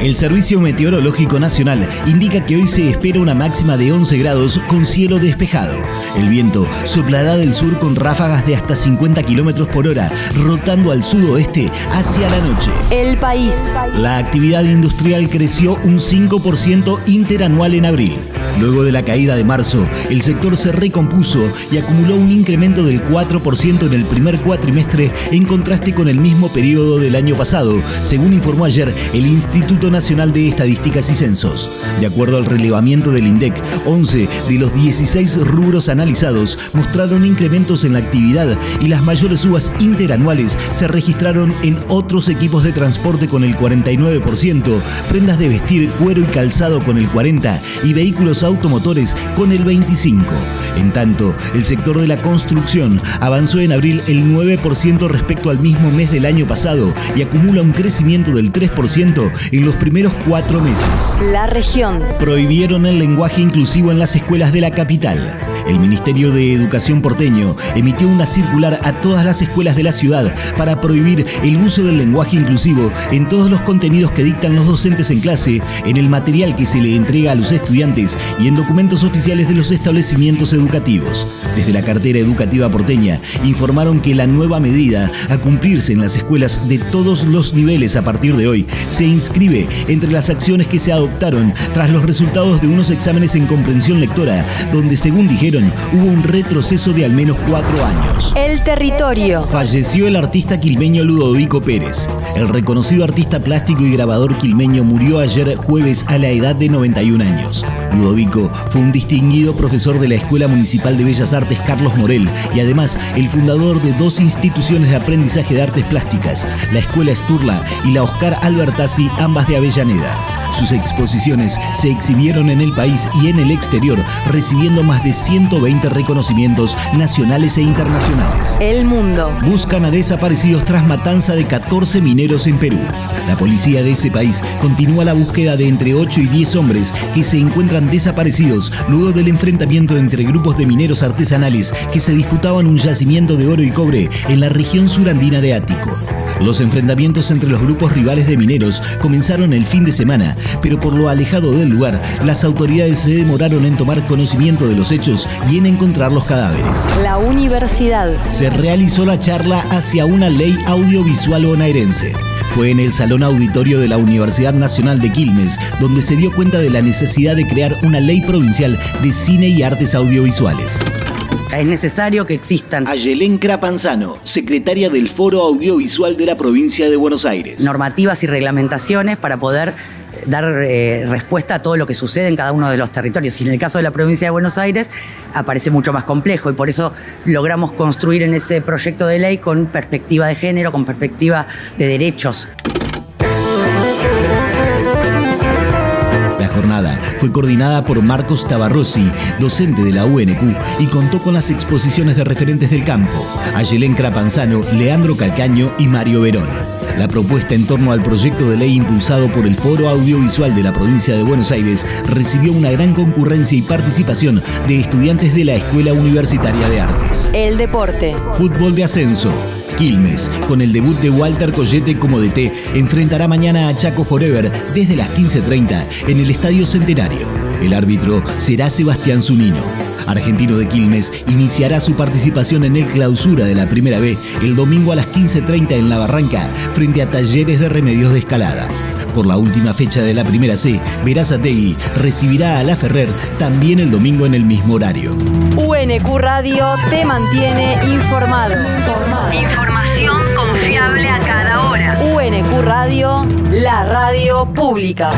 El Servicio Meteorológico Nacional indica que hoy se espera una máxima de 11 grados con cielo despejado. El viento soplará del sur con ráfagas de hasta 50 kilómetros por hora, rotando al sudoeste hacia la noche. El país. La actividad industrial creció un 5% interanual en abril. Luego de la caída de marzo, el sector se recompuso y acumuló un incremento del 4% en el primer cuatrimestre en contraste con el mismo periodo del año pasado, según informó ayer el Instituto Nacional de Estadísticas y Censos. De acuerdo al relevamiento del INDEC, 11 de los 16 rubros analizados mostraron incrementos en la actividad y las mayores subas interanuales se registraron en otros equipos de transporte con el 49%, prendas de vestir, cuero y calzado con el 40% y vehículos automotores con el 25%. En tanto, el sector de la construcción avanzó en abril el 9% respecto al mismo mes del año pasado y acumula un crecimiento del 3% en los primeros cuatro meses. La región. Prohibieron el lenguaje inclusivo en las escuelas de la capital. El Ministerio de Educación porteño emitió una circular a todas las escuelas de la ciudad para prohibir el uso del lenguaje inclusivo en todos los contenidos que dictan los docentes en clase, en el material que se le entrega a los estudiantes y en documentos oficiales de los establecimientos educativos. Desde la cartera educativa porteña informaron que la nueva medida a cumplirse en las escuelas de todos los niveles a partir de hoy se inscribe entre las acciones que se adoptaron tras los resultados de unos exámenes en comprensión lectora, donde según dijeron hubo un retroceso de al menos cuatro años. El territorio. Falleció el artista quilmeño Ludovico Pérez. El reconocido artista plástico y grabador quilmeño murió ayer jueves a la edad de 91 años. Ludovico fue un distinguido profesor de la Escuela Municipal de Bellas Artes Carlos Morel y además el fundador de dos instituciones de aprendizaje de artes plásticas, la Escuela Sturla y la Oscar Albertazzi, ambas de Avellaneda. Sus exposiciones se exhibieron en el país y en el exterior, recibiendo más de 120 reconocimientos nacionales e internacionales. El mundo. Buscan a desaparecidos tras matanza de 14 mineros en Perú. La policía de ese país continúa la búsqueda de entre 8 y 10 hombres que se encuentran desaparecidos luego del enfrentamiento entre grupos de mineros artesanales que se disputaban un yacimiento de oro y cobre en la región surandina de Ático. Los enfrentamientos entre los grupos rivales de mineros comenzaron el fin de semana, pero por lo alejado del lugar, las autoridades se demoraron en tomar conocimiento de los hechos y en encontrar los cadáveres. La universidad. Se realizó la charla hacia una ley audiovisual bonaerense. Fue en el Salón Auditorio de la Universidad Nacional de Quilmes, donde se dio cuenta de la necesidad de crear una ley provincial de cine y artes audiovisuales. Es necesario que existan Ayelén Crapanzano, secretaria del Foro Audiovisual de la provincia de Buenos Aires. normativas y reglamentaciones para poder dar eh, respuesta a todo lo que sucede en cada uno de los territorios. Y en el caso de la provincia de Buenos Aires aparece mucho más complejo y por eso logramos construir en ese proyecto de ley con perspectiva de género, con perspectiva de derechos. Jornada fue coordinada por Marcos Tabarrosi, docente de la UNQ, y contó con las exposiciones de referentes del campo, Ayelén Crapanzano, Leandro Calcaño y Mario Verón. La propuesta en torno al proyecto de ley impulsado por el Foro Audiovisual de la provincia de Buenos Aires recibió una gran concurrencia y participación de estudiantes de la Escuela Universitaria de Artes. El deporte. Fútbol de ascenso. Quilmes, con el debut de Walter Collete como DT, enfrentará mañana a Chaco Forever desde las 15.30 en el Estadio Centenario. El árbitro será Sebastián Zunino. Argentino de Quilmes iniciará su participación en el clausura de la Primera B el domingo a las 15.30 en La Barranca frente a Talleres de Remedios de Escalada. Por la última fecha de la Primera C, Verazategui recibirá a La Ferrer también el domingo en el mismo horario. UNQ Radio te mantiene informado. Información confiable a cada hora. UNQ Radio, la radio pública.